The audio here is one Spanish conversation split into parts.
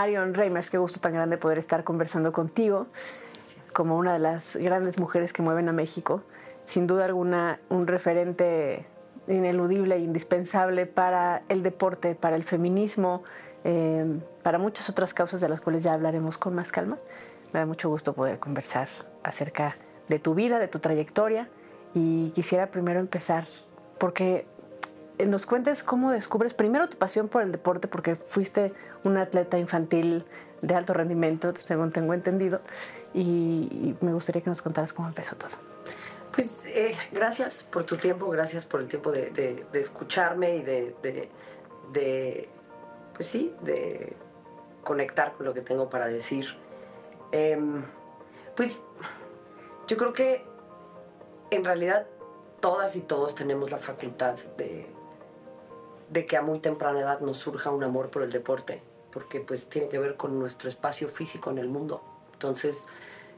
Marion Reimers, qué gusto tan grande poder estar conversando contigo como una de las grandes mujeres que mueven a México. Sin duda alguna, un referente ineludible e indispensable para el deporte, para el feminismo, eh, para muchas otras causas de las cuales ya hablaremos con más calma. Me da mucho gusto poder conversar acerca de tu vida, de tu trayectoria y quisiera primero empezar porque nos cuentes cómo descubres primero tu pasión por el deporte porque fuiste una atleta infantil de alto rendimiento, según tengo entendido, y, me gustaría que nos contaras cómo empezó todo. Pues eh, gracias por tu tiempo, gracias por el tiempo de, escucharme y de, de, pues sí, de conectar con lo que tengo para decir. Em, pues yo creo que en realidad todas y todos tenemos la facultad de, de que a muy temprana edad nos surja un amor por el deporte, porque pues tiene que ver con nuestro espacio físico en el mundo. Entonces,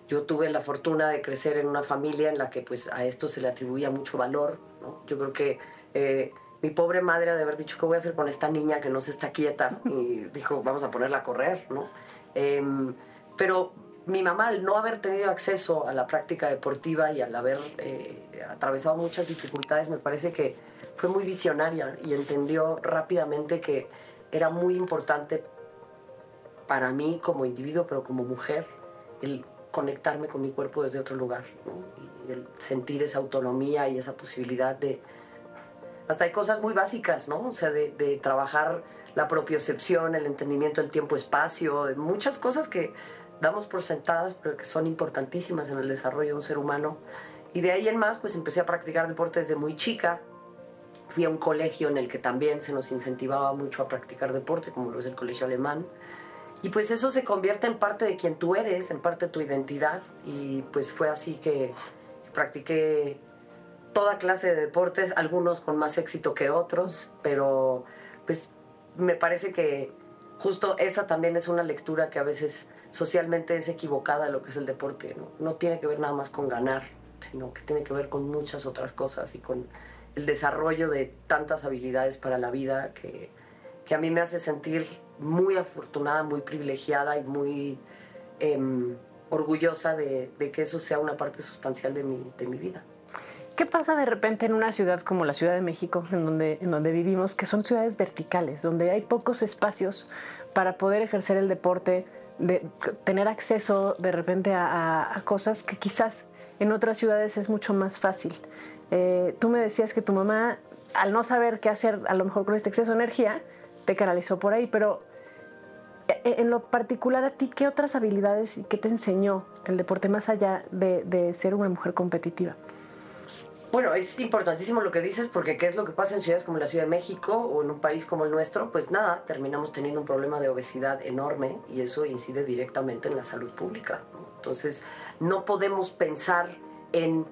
yo tuve la fortuna de crecer en una familia en la que pues a esto se le atribuía mucho valor, Yo creo que eh, mi pobre madre ha de haber dicho, ¿qué voy a hacer con esta niña que no se está quieta? Y dijo, vamos a ponerla a correr, ¿no? Em, pero mi mamá, al no haber tenido acceso a la práctica deportiva y al haber eh, atravesado muchas dificultades, me parece que fue muy visionaria y entendió rápidamente que era muy importante para mí como individuo, pero como mujer, el conectarme con mi cuerpo desde otro lugar, y el sentir esa autonomía y esa posibilidad de... Hasta hay cosas muy básicas, ¿no? O sea, de, de trabajar la propiocepción, el entendimiento del tiempo-espacio, muchas cosas que damos por sentadas, pero que son importantísimas en el desarrollo de un ser humano. Y de ahí en más, pues empecé a practicar deporte desde muy chica. Fui a un colegio en el que también se nos incentivaba mucho a practicar deporte, como lo es el colegio alemán. Y pues eso se convierte en parte de quien tú eres, en parte de tu identidad. Y pues fue así que practiqué toda clase de deportes, algunos con más éxito que otros, pero pues me parece que justo esa también es una lectura que a veces socialmente es equivocada lo que es el deporte. ¿no? no tiene que ver nada más con ganar, sino que tiene que ver con muchas otras cosas y con el desarrollo de tantas habilidades para la vida que, que a mí me hace sentir muy afortunada, muy privilegiada y muy em, orgullosa de, que eso sea una parte sustancial de mi, de mi vida. ¿Qué pasa de repente en una ciudad como la Ciudad de México, en donde, en donde vivimos, que son ciudades verticales, donde hay pocos espacios para poder ejercer el deporte, de tener acceso de repente a, cosas que quizás en otras ciudades es mucho más fácil. Eh, tú me decías que tu mamá, al no saber qué hacer a lo mejor con este exceso de energía, te canalizó por ahí, pero eh, en lo particular a ti, ¿qué otras habilidades y qué te enseñó el deporte más allá de ser una mujer competitiva? Bueno, es importantísimo lo que dices porque qué es lo que pasa en ciudades como la Ciudad de México o en un país como el nuestro, pues nada, terminamos teniendo un problema de obesidad enorme y eso incide directamente en la salud pública. Entonces, no podemos pensar en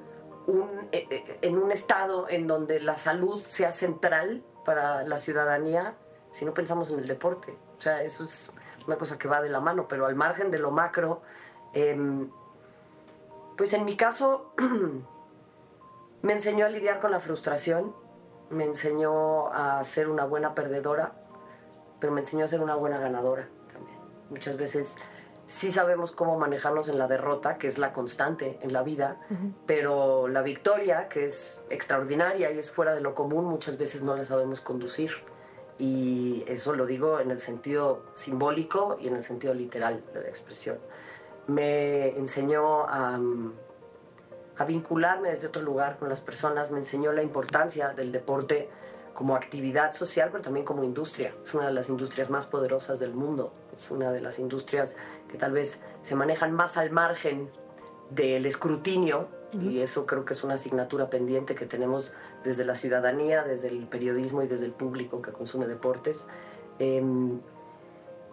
un, eh, eh, en un estado en donde la salud sea central para la ciudadanía si no pensamos en el deporte. O sea, eso es una cosa que va de la mano, pero al margen de lo macro, em, pues en mi caso... Me enseñó a lidiar con la frustración, me enseñó a ser una buena perdedora, pero me enseñó a ser una buena ganadora también. Muchas veces sí sabemos cómo manejarnos en la derrota, que es la constante en la vida, pero la victoria, que es extraordinaria y es fuera de lo común, muchas veces no la sabemos conducir. Y eso lo digo en el sentido simbólico y en el sentido literal de la expresión. Me enseñó a a vincularme desde otro lugar con las personas, me enseñó la importancia del deporte como actividad social, pero también como industria. Es una de las industrias más poderosas del mundo, es una de las industrias que tal vez se manejan más al margen del escrutinio, y eso creo que es una asignatura pendiente que tenemos desde la ciudadanía, desde el periodismo y desde el público que consume deportes. Em,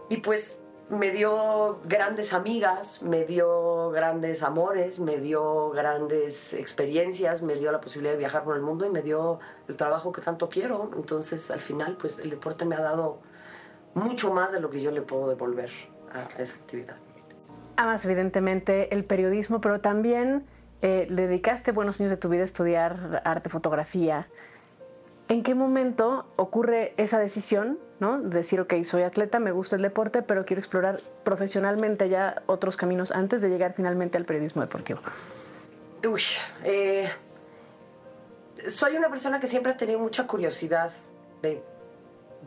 y pues me dio grandes amigas, me dio grandes amores, me dio grandes experiencias, me dio la posibilidad de viajar por el mundo y me dio el trabajo que tanto quiero. Entonces, al final, pues el deporte me ha dado mucho más de lo que yo le puedo devolver a esa actividad. Amas evidentemente el periodismo, pero también eh, le dedicaste buenos años de tu vida a estudiar arte, fotografía. ¿En qué momento ocurre esa decisión, ¿no? decir, ok, soy atleta, me gusta el deporte, pero quiero explorar profesionalmente ya otros caminos antes de llegar finalmente al periodismo deportivo? Uy, eh, soy una persona que siempre ha tenido mucha curiosidad de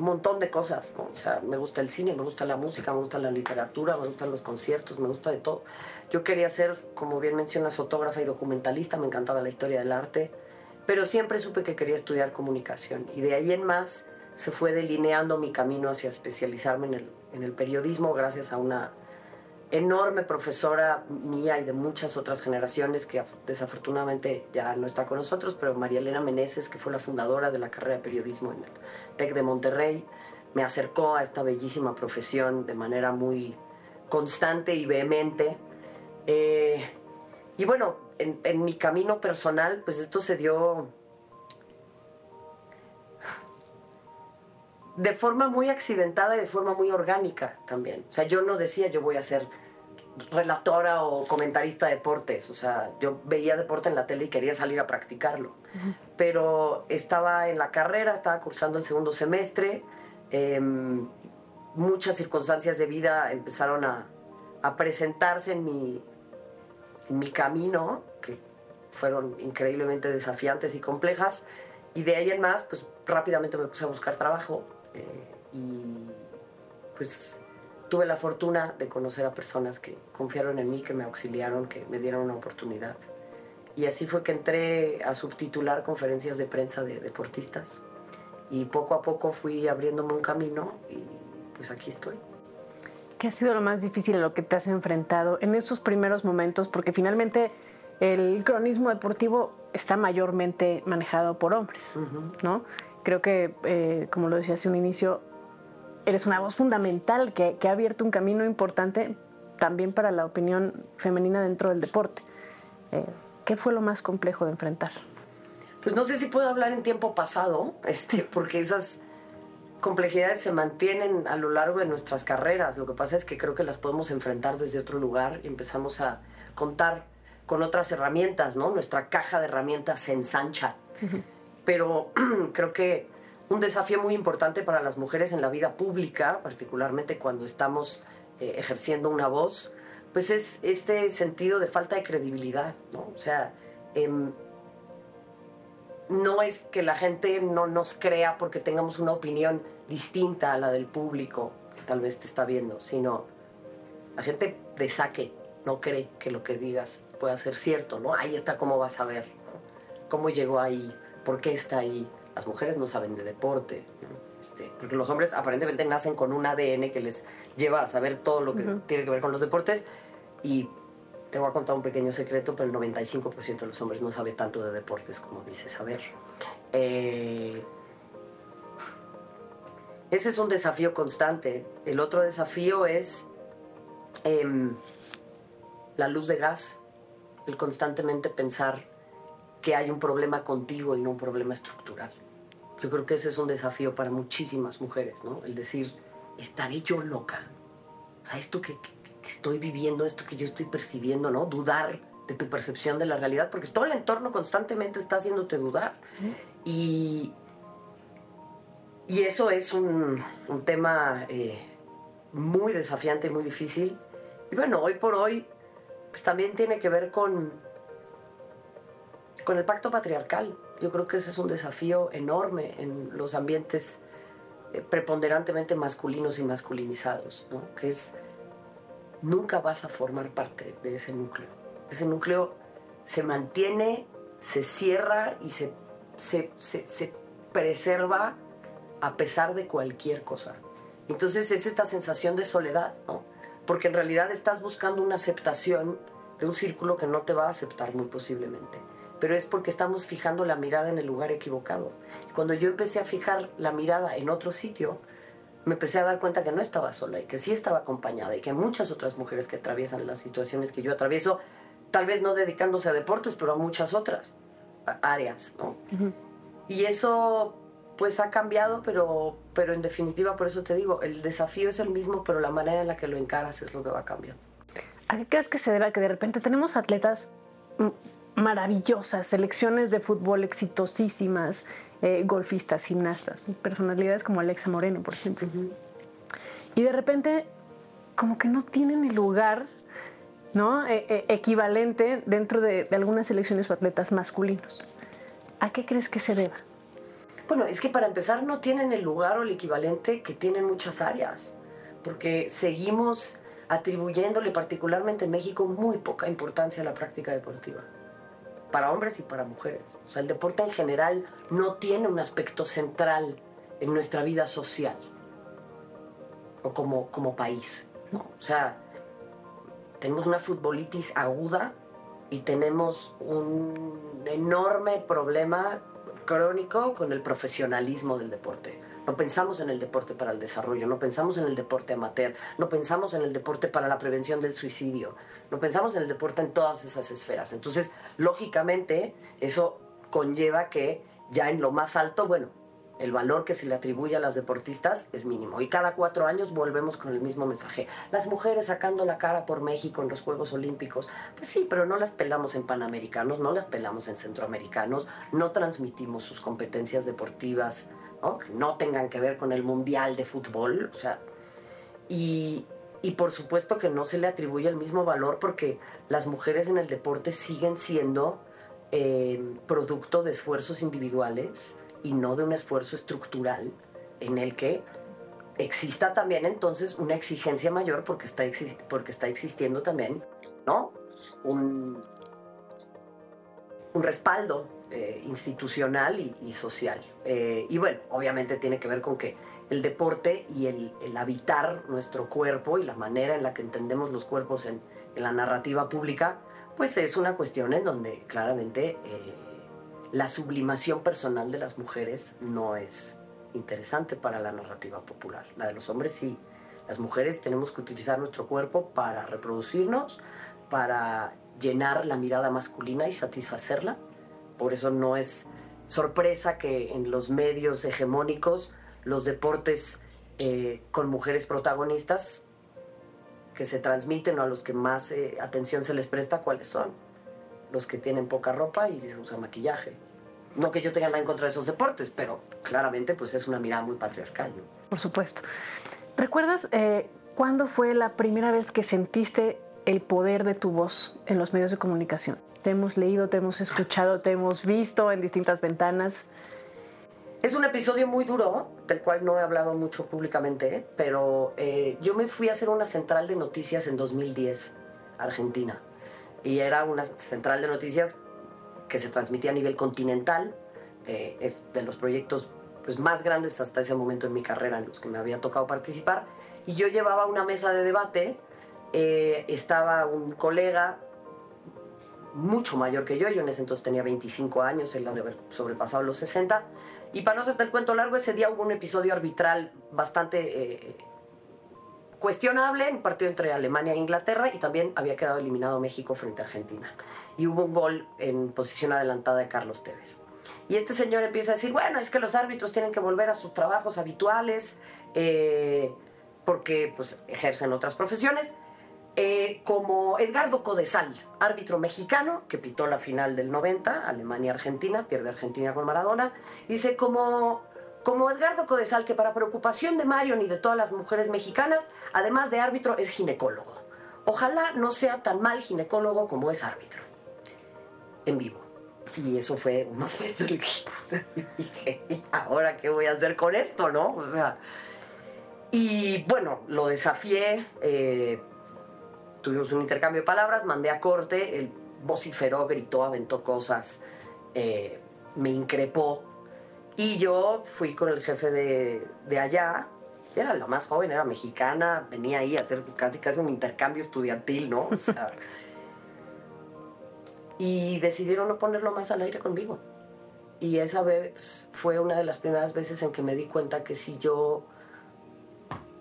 un montón de cosas, O sea, me gusta el cine, me gusta la música, me gusta la literatura, me gustan los conciertos, me gusta de todo. Yo quería ser, como bien mencionas, fotógrafa y documentalista, me encantaba la historia del arte pero siempre supe que quería estudiar comunicación y de ahí en más se fue delineando mi camino hacia especializarme en el, en el periodismo gracias a una enorme profesora mía y de muchas otras generaciones que desafortunadamente ya no está con nosotros, pero María Elena Meneses, que fue la fundadora de la carrera de periodismo en el TEC de Monterrey, me acercó a esta bellísima profesión de manera muy constante y vehemente. Eh, y bueno, en, mi camino personal, pues esto se dio de forma muy accidentada y de forma muy orgánica también. O sea, yo no decía yo voy a ser relatora o comentarista de deportes. O sea, yo veía deporte en la tele y quería salir a practicarlo. Pero estaba en la carrera, estaba cursando el segundo semestre. Em, muchas circunstancias de vida empezaron a, a presentarse en mi, en mi camino fueron increíblemente desafiantes y complejas. Y de ahí en más, pues rápidamente me puse a buscar trabajo eh, y pues tuve la fortuna de conocer a personas que confiaron en mí, que me auxiliaron, que me dieron una oportunidad. Y así fue que entré a subtitular conferencias de prensa de deportistas. Y poco a poco fui abriéndome un camino y pues aquí estoy. ¿Qué ha sido lo más difícil a lo que te has enfrentado en esos primeros momentos? Porque finalmente el cronismo deportivo está mayormente manejado por hombres, ¿no? Creo que, eh, como lo decía hace un inicio, eres una voz fundamental que, ha abierto un camino importante también para la opinión femenina dentro del deporte. Eh, ¿Qué fue lo más complejo de enfrentar? Pues no sé si puedo hablar en tiempo pasado, este, porque esas complejidades se mantienen a lo largo de nuestras carreras. Lo que pasa es que creo que las podemos enfrentar desde otro lugar y empezamos a contar con otras herramientas, ¿no? Nuestra caja de herramientas se ensancha. Pero creo que un desafío muy importante para las mujeres en la vida pública, particularmente cuando estamos eh, ejerciendo una voz, pues es este sentido de falta de credibilidad, ¿no? O sea, em, no es que la gente no nos crea porque tengamos una opinión distinta a la del público que tal vez te está viendo, sino la gente de saque no cree que lo que digas pueda ser cierto, ¿no? Ahí está cómo vas a ver, cómo llegó ahí, por qué está ahí. Las mujeres no saben de deporte, este, porque los hombres aparentemente nacen con un ADN que les lleva a saber todo lo que tiene que ver con los deportes y te voy a contar un pequeño secreto, pero el 95% de los hombres no sabe tanto de deportes como dice saber. Eh, ese es un desafío constante. El otro desafío es em, la luz de gas el constantemente pensar que hay un problema contigo y no un problema estructural. Yo creo que ese es un desafío para muchísimas mujeres, ¿no? El decir, ¿estaré yo loca? O sea, esto que, estoy viviendo, esto que yo estoy percibiendo, ¿no? Dudar de tu percepción de la realidad, porque todo el entorno constantemente está haciéndote dudar. Y, y eso es un, tema eh, muy desafiante y muy difícil. Y bueno, hoy por hoy pues también tiene que ver con, con el pacto patriarcal. Yo creo que ese es un desafío enorme en los ambientes eh, preponderantemente masculinos y masculinizados, que es nunca vas a formar parte de ese núcleo. Ese núcleo se mantiene, se cierra y se, se, se preserva a pesar de cualquier cosa. Entonces es esta sensación de soledad, porque en realidad estás buscando una aceptación de un círculo que no te va a aceptar muy posiblemente. Pero es porque estamos fijando la mirada en el lugar equivocado. Cuando yo empecé a fijar la mirada en otro sitio, me empecé a dar cuenta que no estaba sola y que sí estaba acompañada y que hay muchas otras mujeres que atraviesan las situaciones que yo atravieso, tal vez no dedicándose a deportes, pero a muchas otras áreas, ¿no? Y eso pues ha cambiado, pero, pero en definitiva, por eso te digo, el desafío es el mismo, pero la manera en la que lo encaras es lo que va a cambiar. ¿A qué crees que se debe que de repente tenemos atletas maravillosas, selecciones de fútbol exitosísimas eh, golfistas, gimnastas, personalidades como Alexa Moreno, por ejemplo. Y de repente, como que no tienen el lugar ¿no? E, e, equivalente dentro de, de algunas selecciones o atletas masculinos. ¿A qué crees que se deba? Bueno, es que para empezar no tienen el lugar o el equivalente que tienen muchas áreas, porque seguimos atribuyéndole particularmente en México muy poca importancia a la práctica deportiva, para hombres y para mujeres. O sea, el deporte en general no tiene un aspecto central en nuestra vida social o como, como país. O sea, tenemos una futbolitis aguda y tenemos un enorme problema crónico con el profesionalismo del deporte. No pensamos en el deporte para el desarrollo, no pensamos en el deporte amateur, no pensamos en el deporte para la prevención del suicidio, no pensamos en el deporte en todas esas esferas. Entonces, lógicamente, eso conlleva que ya en lo más alto, bueno, el valor que se le atribuye a las deportistas es mínimo. Y cada cuatro años volvemos con el mismo mensaje. Las mujeres sacando la cara por México en los Juegos Olímpicos. Pues sí, pero no las pelamos en Panamericanos, no las pelamos en Centroamericanos, no transmitimos sus competencias deportivas, que no tengan que ver con el Mundial de Fútbol. O sea, y, y por supuesto que no se le atribuye el mismo valor porque las mujeres en el deporte siguen siendo eh, producto de esfuerzos individuales y no de un esfuerzo estructural en el que exista también entonces una exigencia mayor porque está, porque está existiendo también ¿no? un, un respaldo eh, institucional y, social. Eh, y bueno, obviamente tiene que ver con que el deporte y el, habitar nuestro cuerpo y la manera en la que entendemos los cuerpos en, la narrativa pública, pues es una cuestión en donde claramente... Eh, la sublimación personal de las mujeres no es interesante para la narrativa popular. La de los hombres sí. Las mujeres tenemos que utilizar nuestro cuerpo para reproducirnos, para llenar la mirada masculina y satisfacerla. Por eso no es sorpresa que en los medios hegemónicos los deportes eh, con mujeres protagonistas que se transmiten o a los que más eh, atención se les presta, ¿cuáles son? los que tienen poca ropa y se usa maquillaje. No que yo tenga nada en contra de esos deportes, pero claramente pues es una mirada muy patriarcal. Por supuesto. ¿Recuerdas eh, cuándo fue la primera vez que sentiste el poder de tu voz en los medios de comunicación? Te hemos leído, te hemos escuchado, te hemos visto en distintas ventanas. Es un episodio muy duro, del cual no he hablado mucho públicamente, pero eh, yo me fui a hacer una central de noticias en 2010, Argentina y era una central de noticias que se transmitía a nivel continental. Eh, es de los proyectos pues, más grandes hasta ese momento en mi carrera en los que me había tocado participar. Y yo llevaba una mesa de debate, eh, estaba un colega mucho mayor que yo, yo en ese entonces tenía 25 años, él ha de haber sobrepasado los 60. Y para no hacerte el cuento largo, ese día hubo un episodio arbitral bastante eh, cuestionable, un partido entre Alemania e Inglaterra y también había quedado eliminado México frente a Argentina. Y hubo un gol en posición adelantada de Carlos Tevez. Y este señor empieza a decir, bueno, es que los árbitros tienen que volver a sus trabajos habituales eh, porque pues, ejercen otras profesiones. Eh, como Edgardo Codesal, árbitro mexicano que pitó la final del 90, Alemania-Argentina, pierde Argentina con Maradona, dice como como Edgardo Codesal, que para preocupación de Marion y de todas las mujeres mexicanas, además de árbitro, es ginecólogo. Ojalá no sea tan mal ginecólogo como es árbitro. En vivo. Y eso fue un momento dije, ahora qué voy a hacer con esto, no? O sea, y bueno, lo desafié, eh, tuvimos un intercambio de palabras, mandé a corte, él vociferó, gritó, aventó cosas, eh, me increpó y yo fui con el jefe de, de allá, era la más joven, era mexicana, venía ahí a hacer casi casi un intercambio estudiantil, ¿no? O sea, y decidieron no ponerlo más al aire conmigo. Y esa vez fue una de las primeras veces en que me di cuenta que si yo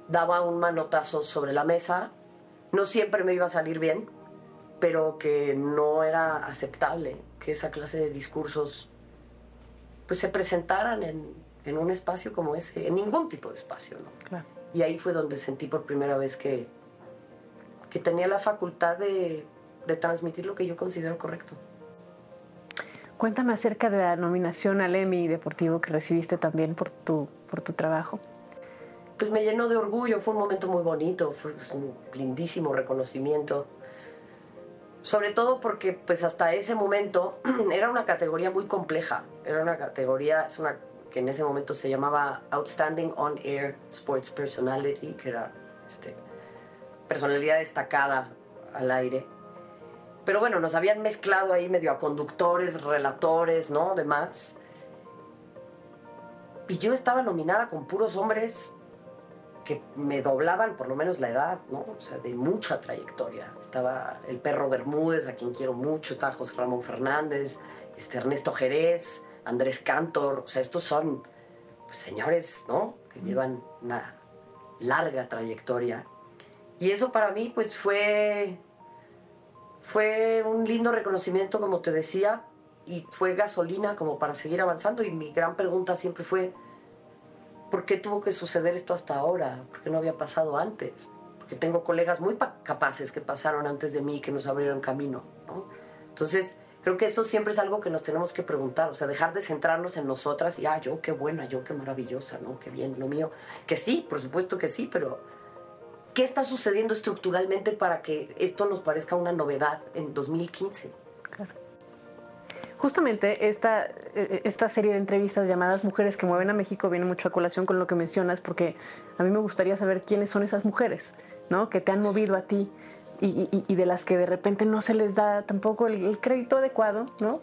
daba un manotazo sobre la mesa, no siempre me iba a salir bien, pero que no era aceptable que esa clase de discursos pues se presentaran en, en, un espacio como ese, en ningún tipo de espacio, ¿no? Y ahí fue donde sentí por primera vez que, que tenía la facultad de, de transmitir lo que yo considero correcto. Cuéntame acerca de la nominación al Emmy Deportivo que recibiste también por tu, por tu trabajo. Pues me llenó de orgullo, fue un momento muy bonito, fue un lindísimo reconocimiento. Sobre todo porque pues hasta ese momento era una categoría muy compleja, era una categoría, es una que en ese momento se llamaba Outstanding On Air Sports Personality, que era este, personalidad destacada al aire. Pero bueno, nos habían mezclado ahí medio a conductores, relatores, ¿no? Demás. Y yo estaba nominada con puros hombres que me doblaban por lo menos la edad, ¿no? O sea, de mucha trayectoria. Estaba el perro Bermúdez, a quien quiero mucho, estaba José Ramón Fernández, este Ernesto Jerez, Andrés Cantor, o sea, estos son pues, señores, ¿no? Que llevan una larga trayectoria. Y eso para mí, pues fue, fue un lindo reconocimiento, como te decía, y fue gasolina como para seguir avanzando. Y mi gran pregunta siempre fue, ¿por qué tuvo que suceder esto hasta ahora? ¿Por qué no había pasado antes? Porque tengo colegas muy capaces que pasaron antes de mí, que nos abrieron camino, ¿no? Entonces, Creo que eso siempre es algo que nos tenemos que preguntar, o sea, dejar de centrarnos en nosotras y, ah, yo qué buena, yo qué maravillosa, ¿no? Qué bien, lo mío. Que sí, por supuesto que sí, pero ¿qué está sucediendo estructuralmente para que esto nos parezca una novedad en 2015? Justamente esta, e, esta serie de entrevistas llamadas Mujeres que mueven a México viene mucho a colación con lo que mencionas, porque a mí me gustaría saber quiénes son esas mujeres, ¿no? Que te han movido a ti y, de las que de repente no se les da tampoco el, crédito adecuado, ¿no?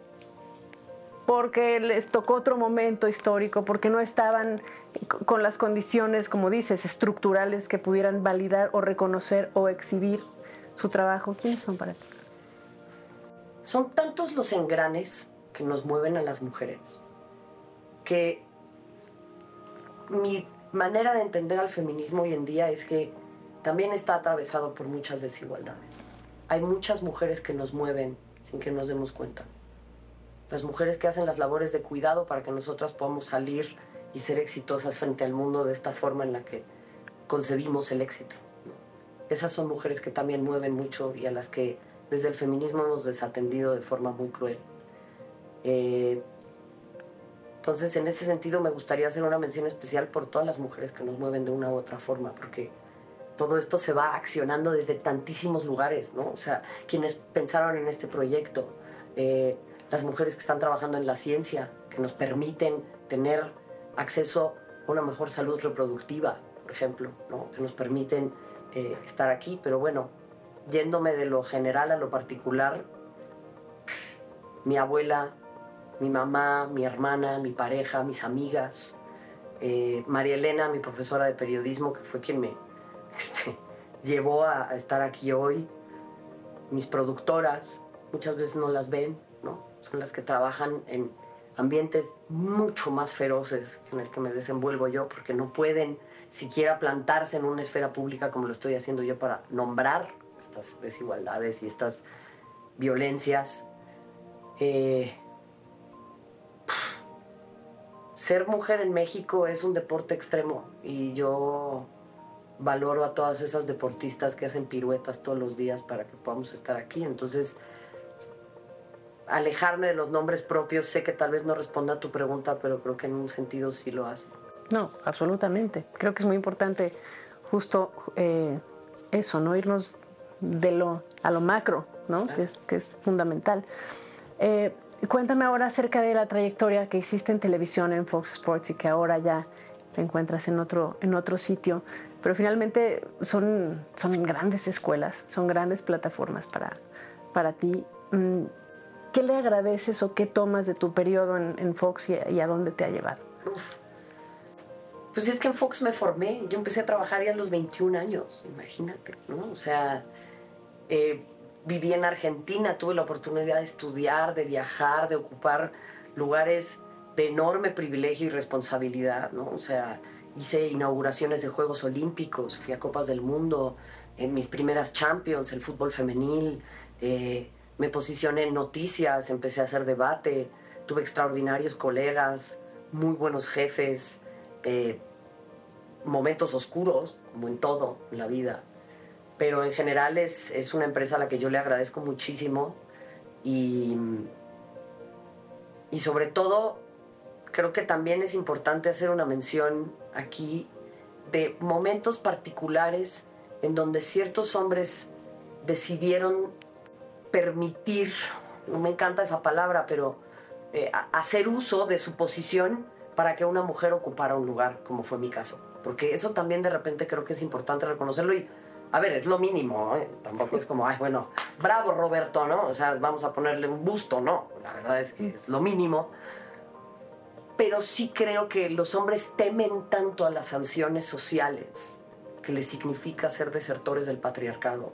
Porque les tocó otro momento histórico, porque no estaban con las condiciones, como dices, estructurales que pudieran validar o reconocer o exhibir su trabajo. ¿Quiénes son para ti? Son tantos los engranes que nos mueven a las mujeres que mi manera de entender al feminismo hoy en día es que también está atravesado por muchas desigualdades. Hay muchas mujeres que nos mueven sin que nos demos cuenta. Las mujeres que hacen las labores de cuidado para que nosotras podamos salir y ser exitosas frente al mundo de esta forma en la que concebimos el éxito. Esas son mujeres que también mueven mucho y a las que desde el feminismo hemos desatendido de forma muy cruel. Eh, entonces, en ese sentido, me gustaría hacer una mención especial por todas las mujeres que nos mueven de una u otra forma, porque todo esto se va accionando desde tantísimos lugares, ¿no? O sea, quienes pensaron en este proyecto, eh, las mujeres que están trabajando en la ciencia, que nos permiten tener acceso a una mejor salud reproductiva, por ejemplo, ¿no? Que nos permiten eh, estar aquí, pero bueno, yéndome de lo general a lo particular, mi abuela, mi mamá, mi hermana, mi pareja, mis amigas, eh, María Elena, mi profesora de periodismo, que fue quien me este, llevó a, estar aquí hoy. Mis productoras muchas veces no las ven, ¿no? Son las que trabajan en ambientes mucho más feroces en el que me desenvuelvo yo, porque no pueden siquiera plantarse en una esfera pública como lo estoy haciendo yo para nombrar estas desigualdades y estas violencias. Eh, ser mujer en México es un deporte extremo y yo valoro a todas esas deportistas que hacen piruetas todos los días para que podamos estar aquí. Entonces, alejarme de los nombres propios, sé que tal vez no responda a tu pregunta, pero creo que en un sentido sí lo hace. No, absolutamente. Creo que es muy importante justo eh, eso, no irnos de lo a lo macro, ¿no? Que, es, que, es, fundamental. Eh, cuéntame ahora acerca de la trayectoria que hiciste en televisión en Fox Sports y que ahora ya te encuentras en otro, en otro sitio pero finalmente son, son grandes escuelas, son grandes plataformas para, para ti. Mm, ¿Qué le agradeces o qué tomas de tu periodo en, Fox y, a dónde te ha llevado? Pues es que en Fox me formé, yo empecé a trabajar ya a los 21 años, imagínate, ¿no? O sea, eh, viví en Argentina, tuve la oportunidad de estudiar, de viajar, de ocupar lugares de enorme privilegio y responsabilidad, ¿no? O sea, hice inauguraciones de Juegos Olímpicos, fui a Copas del Mundo, en mis primeras Champions, el fútbol femenil, eh, me posicioné en noticias, empecé a hacer debate, tuve extraordinarios colegas, muy buenos jefes, eh, momentos oscuros, como en todo en la vida. Pero en general es, es una empresa a la que yo le agradezco muchísimo y Y sobre todo, creo que también es importante hacer una mención aquí de momentos particulares en donde ciertos hombres decidieron permitir, no me encanta esa palabra, pero eh, hacer uso de su posición para que una mujer ocupara un lugar, como fue mi caso. Porque eso también de repente creo que es importante reconocerlo y, a ver, es lo mínimo, ¿eh? tampoco es como, ay, bueno, bravo Roberto, ¿no? O sea, vamos a ponerle un busto, ¿no? La verdad es que es lo mínimo. Pero sí creo que los hombres temen tanto a las sanciones sociales que les significa ser desertores del patriarcado,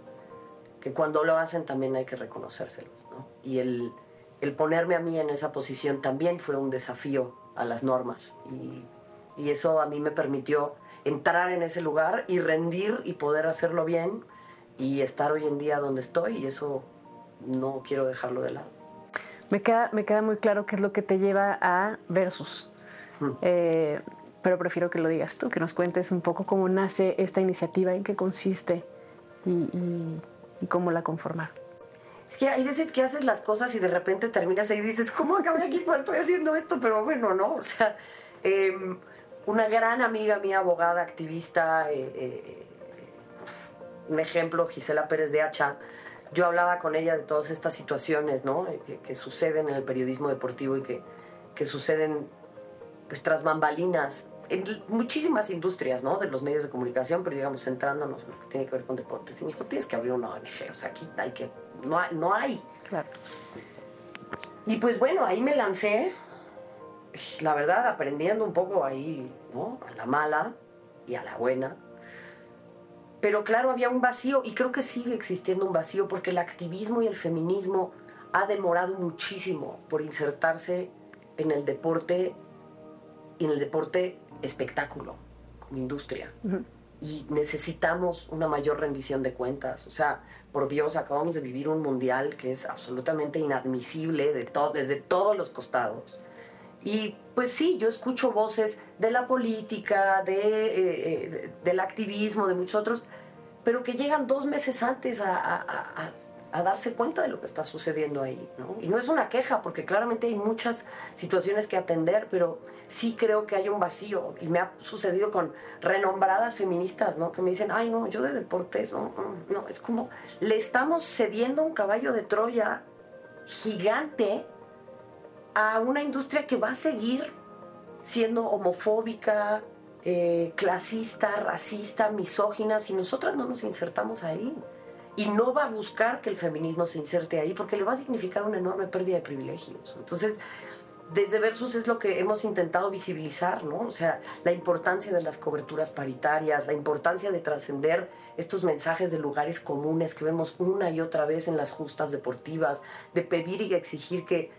que cuando lo hacen también hay que reconocérselo. ¿no? Y el, el ponerme a mí en esa posición también fue un desafío a las normas. Y, y, eso a mí me permitió entrar en ese lugar y rendir y poder hacerlo bien y estar hoy en día donde estoy y eso no quiero dejarlo de lado. Me queda, me queda muy claro qué es lo que te lleva a Versus. Mm. Eh, pero prefiero que lo digas tú, que nos cuentes un poco cómo nace esta iniciativa, en qué consiste y, y, y cómo la conformar. Es que hay veces que haces las cosas y de repente terminas ahí y dices, ¿cómo acabé aquí cuando estoy haciendo esto? Pero bueno, ¿no? O sea, eh, una gran amiga mía, abogada, activista, eh, eh, un ejemplo, Gisela Pérez de Hacha, yo hablaba con ella de todas estas situaciones, ¿no? Que, que suceden en el periodismo deportivo y que, que suceden pues, tras bambalinas en muchísimas industrias, ¿no? De los medios de comunicación, pero digamos, centrándonos en lo que tiene que ver con deportes. Y me dijo, tienes que abrir una ONG, o sea, aquí hay que, no hay. No hay. Claro. Y pues bueno, ahí me lancé, la verdad, aprendiendo un poco ahí, ¿no? A la mala y a la buena. Pero claro, había un vacío y creo que sigue existiendo un vacío porque el activismo y el feminismo ha demorado muchísimo por insertarse en el deporte en el deporte espectáculo, como industria. Y necesitamos una mayor rendición de cuentas. O sea, por Dios, acabamos de vivir un mundial que es absolutamente inadmisible de desde todos los costados. Y pues sí, yo escucho voces de la política, de, eh, eh, del activismo, de muchos otros, pero que llegan dos meses antes a darse cuenta de lo que está sucediendo ahí. ¿no? Y no es una queja, porque claramente hay muchas situaciones que atender, pero sí creo que hay un vacío. Y me ha sucedido con renombradas feministas, ¿no? Que me dicen, ay, no, yo de deportes, no, es como, le estamos cediendo un caballo de Troya gigante a una industria que va a seguir siendo homofóbica, eh, clasista, racista, misógina, si nosotras no nos insertamos ahí y no va a buscar que el feminismo se inserte ahí porque le va a significar una enorme pérdida de privilegios. Entonces, desde Versus es lo que hemos intentado visibilizar, ¿no? O sea, la importancia de las coberturas paritarias, la importancia de trascender estos mensajes de lugares comunes que vemos una y otra vez en las justas deportivas, de pedir y exigir que,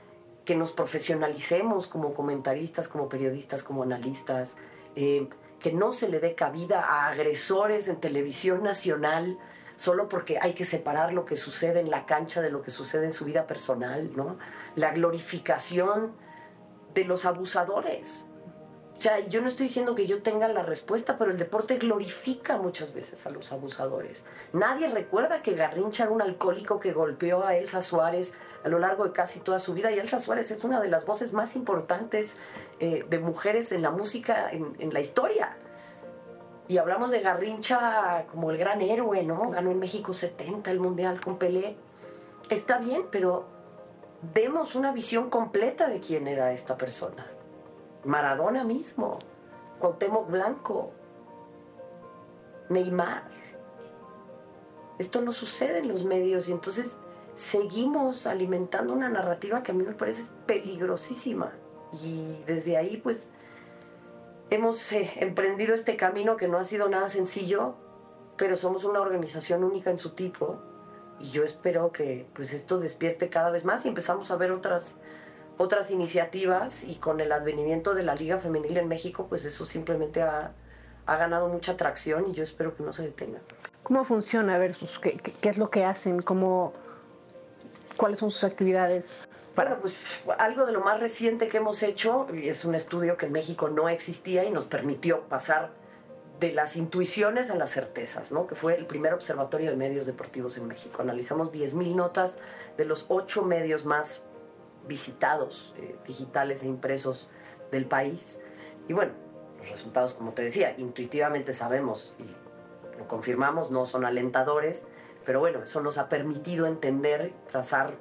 que nos profesionalicemos como comentaristas, como periodistas, como analistas, eh, que no se le dé cabida a agresores en televisión nacional, solo porque hay que separar lo que sucede en la cancha de lo que sucede en su vida personal, ¿no? La glorificación de los abusadores. O sea, yo no estoy diciendo que yo tenga la respuesta, pero el deporte glorifica muchas veces a los abusadores. Nadie recuerda que Garrincha era un alcohólico que golpeó a Elsa Suárez a lo largo de casi toda su vida y Elsa Suárez es una de las voces más importantes eh, de mujeres en la música en, la historia y hablamos de Garrincha como el gran héroe, ¿no? Ganó en México 70 el Mundial con Pelé. Está bien, pero demos una visión completa de quién era esta persona. Maradona mismo, Cuauhtémoc Blanco, Neymar. Esto no sucede en los medios y entonces seguimos alimentando una narrativa que a mí me parece peligrosísima. Y desde ahí, pues, hemos eh, emprendido este camino que no ha sido nada sencillo, pero somos una organización única en su tipo y yo espero que pues esto despierte cada vez más y empezamos a ver otras otras iniciativas y con el advenimiento de la Liga Femenil en México, pues eso simplemente ha, ha ganado mucha atracción y yo espero que no se detenga. ¿Cómo funciona Versus? ¿Qué, qué es lo que hacen? ¿Cómo, ¿Cuáles son sus actividades? Bueno, pues algo de lo más reciente que hemos hecho es un estudio que en México no existía y nos permitió pasar de las intuiciones a las certezas, ¿no? que fue el primer observatorio de medios deportivos en México. Analizamos 10.000 notas de los ocho medios más visitados, eh, digitales e impresos del país. Y bueno, los resultados, como te decía, intuitivamente sabemos y lo confirmamos, no son alentadores, pero bueno, eso nos ha permitido entender, trazar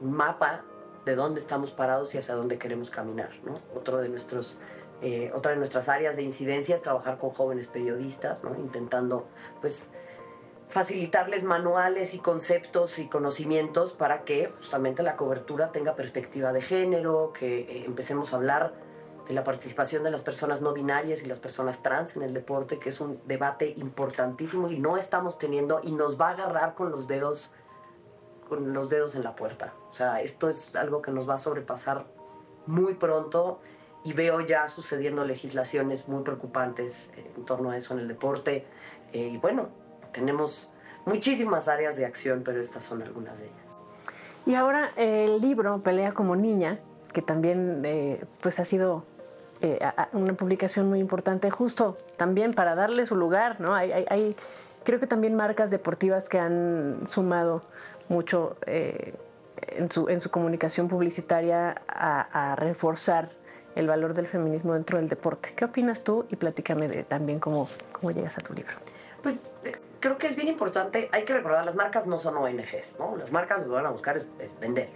un mapa de dónde estamos parados y hacia dónde queremos caminar. ¿no? Otro de nuestros, eh, otra de nuestras áreas de incidencia es trabajar con jóvenes periodistas, ¿no? intentando pues, facilitarles manuales y conceptos y conocimientos para que justamente la cobertura tenga perspectiva de género, que eh, empecemos a hablar de la participación de las personas no binarias y las personas trans en el deporte, que es un debate importantísimo y no estamos teniendo y nos va a agarrar con los dedos con los dedos en la puerta. O sea, esto es algo que nos va a sobrepasar muy pronto y veo ya sucediendo legislaciones muy preocupantes en torno a eso en el deporte. Eh, y bueno, tenemos muchísimas áreas de acción, pero estas son algunas de ellas. Y ahora el libro Pelea como niña, que también eh, pues ha sido eh, una publicación muy importante justo también para darle su lugar, ¿no? Hay, creo que también marcas deportivas que han sumado mucho eh, en, su, en su comunicación publicitaria a, reforzar el valor del feminismo dentro del deporte. ¿Qué opinas tú? Y platícame también cómo, cómo llegas a tu libro. Pues eh, creo que es bien importante, hay que recordar, las marcas no son ONGs, ¿no? Las marcas lo que van a buscar es, vender.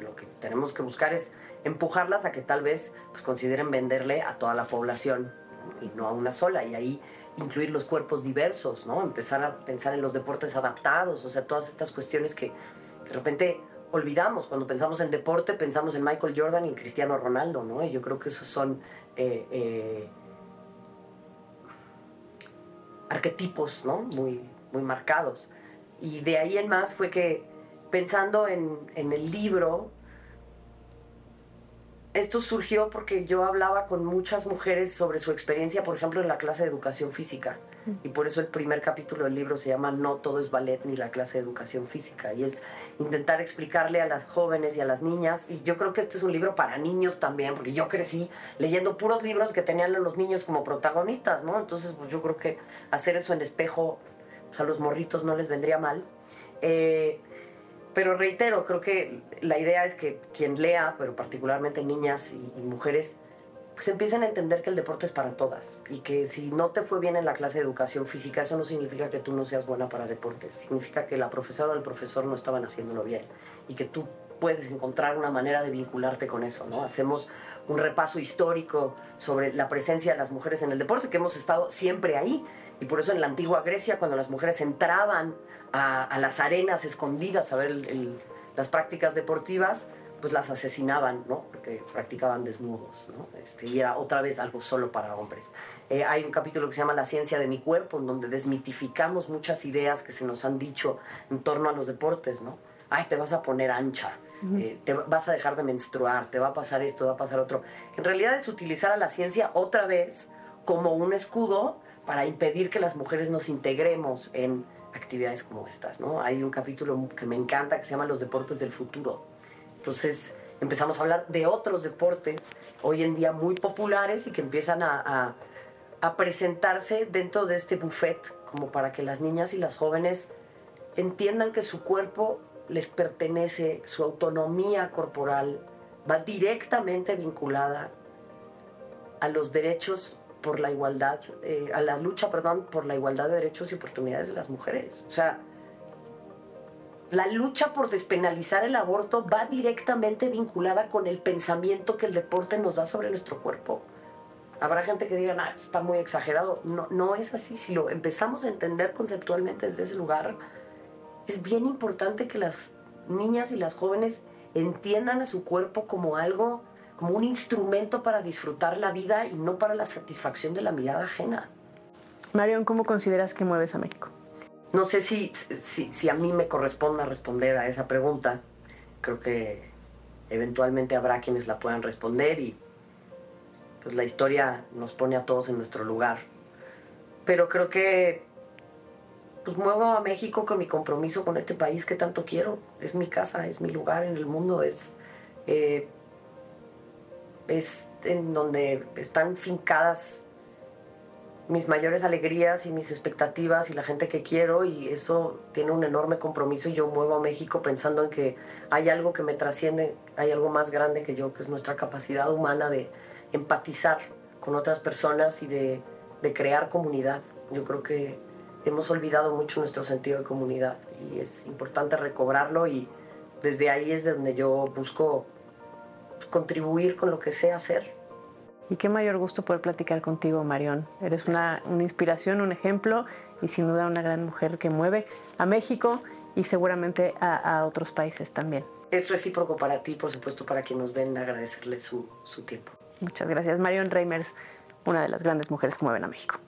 Lo que tenemos que buscar es empujarlas a que tal vez pues, consideren venderle a toda la población y no a una sola. Y ahí incluir los cuerpos diversos, ¿no? Empezar a pensar en los deportes adaptados, o sea, todas estas cuestiones que de repente olvidamos. Cuando pensamos en deporte, pensamos en Michael Jordan y Cristiano Ronaldo, ¿no? Y yo creo que esos son eh, eh, arquetipos, ¿no? Muy, muy marcados. Y de ahí en más fue que pensando en, en el libro, esto surgió porque yo hablaba con muchas mujeres sobre su experiencia, por ejemplo, en la clase de educación física. Y por eso el primer capítulo del libro se llama No todo es ballet ni la clase de educación física. Y es intentar explicarle a las jóvenes y a las niñas. Y yo creo que este es un libro para niños también, porque yo crecí leyendo puros libros que tenían a los niños como protagonistas, ¿no? Entonces, pues yo creo que hacer eso en espejo a los morritos no les vendría mal. Eh, pero reitero, creo que la idea es que quien lea, pero particularmente niñas y, mujeres, pues empiecen a entender que el deporte es para todas y que si no te fue bien en la clase de educación física, eso no significa que tú no seas buena para deportes, significa que la profesora o el profesor no estaban haciéndolo bien y que tú puedes encontrar una manera de vincularte con eso, ¿no? Hacemos un repaso histórico sobre la presencia de las mujeres en el deporte, que hemos estado siempre ahí, y por eso en la antigua Grecia, cuando las mujeres entraban a, las arenas escondidas a ver las prácticas deportivas, pues las asesinaban, ¿no? Porque practicaban desnudos, ¿no? Este, y era otra vez algo solo para hombres. Eh, hay un capítulo que se llama La ciencia de mi cuerpo, en donde desmitificamos muchas ideas que se nos han dicho en torno a los deportes, ¿no? Ay, te vas a poner ancha, eh, te vas a dejar de menstruar, te va a pasar esto, va a pasar otro. En realidad es utilizar a la ciencia otra vez como un escudo para impedir que las mujeres nos integremos en actividades como estas, ¿no? Hay un capítulo que me encanta que se llama Los deportes del futuro. Entonces empezamos a hablar de otros deportes hoy en día muy populares y que empiezan a, presentarse dentro de este buffet como para que las niñas y las jóvenes entiendan que su cuerpo les pertenece, su autonomía corporal va directamente vinculada a los derechos por la igualdad, eh, a la lucha, perdón, por la igualdad de derechos y oportunidades de las mujeres. O sea, la lucha por despenalizar el aborto va directamente vinculada con el pensamiento que el deporte nos da sobre nuestro cuerpo. Habrá gente que diga, ah, está muy exagerado. No, no es así. Si lo empezamos a entender conceptualmente desde ese lugar, es bien importante que las niñas y las jóvenes entiendan a su cuerpo como algo como un instrumento para disfrutar la vida y no para la satisfacción de la mirada ajena. Marion, ¿cómo consideras que mueves a México? No sé si, si, a mí me corresponde responder a esa pregunta. Creo que eventualmente habrá quienes la puedan responder y pues la historia nos pone a todos en nuestro lugar. Pero creo que pues muevo a México con mi compromiso con este país que tanto quiero. Es mi casa, es mi lugar en el mundo, es eh, es en donde están fincadas mis mayores alegrías y mis expectativas y la gente que quiero y eso tiene un enorme compromiso y yo muevo a México pensando en que hay algo que me trasciende, hay algo más grande que yo, que es nuestra capacidad humana de empatizar con otras personas y de, de crear comunidad. Yo creo que hemos olvidado mucho nuestro sentido de comunidad y es importante recobrarlo y desde ahí es donde yo busco contribuir con lo que sé hacer y qué mayor gusto poder platicar contigo, Marión. Eres una, una, inspiración, un ejemplo y sin duda una gran mujer que mueve a México y seguramente a, a otros países también. Es recíproco para ti, por supuesto, para quien nos ven, agradecerle su, su tiempo. Muchas gracias. Marión Reimers, una de las grandes mujeres que mueven a México.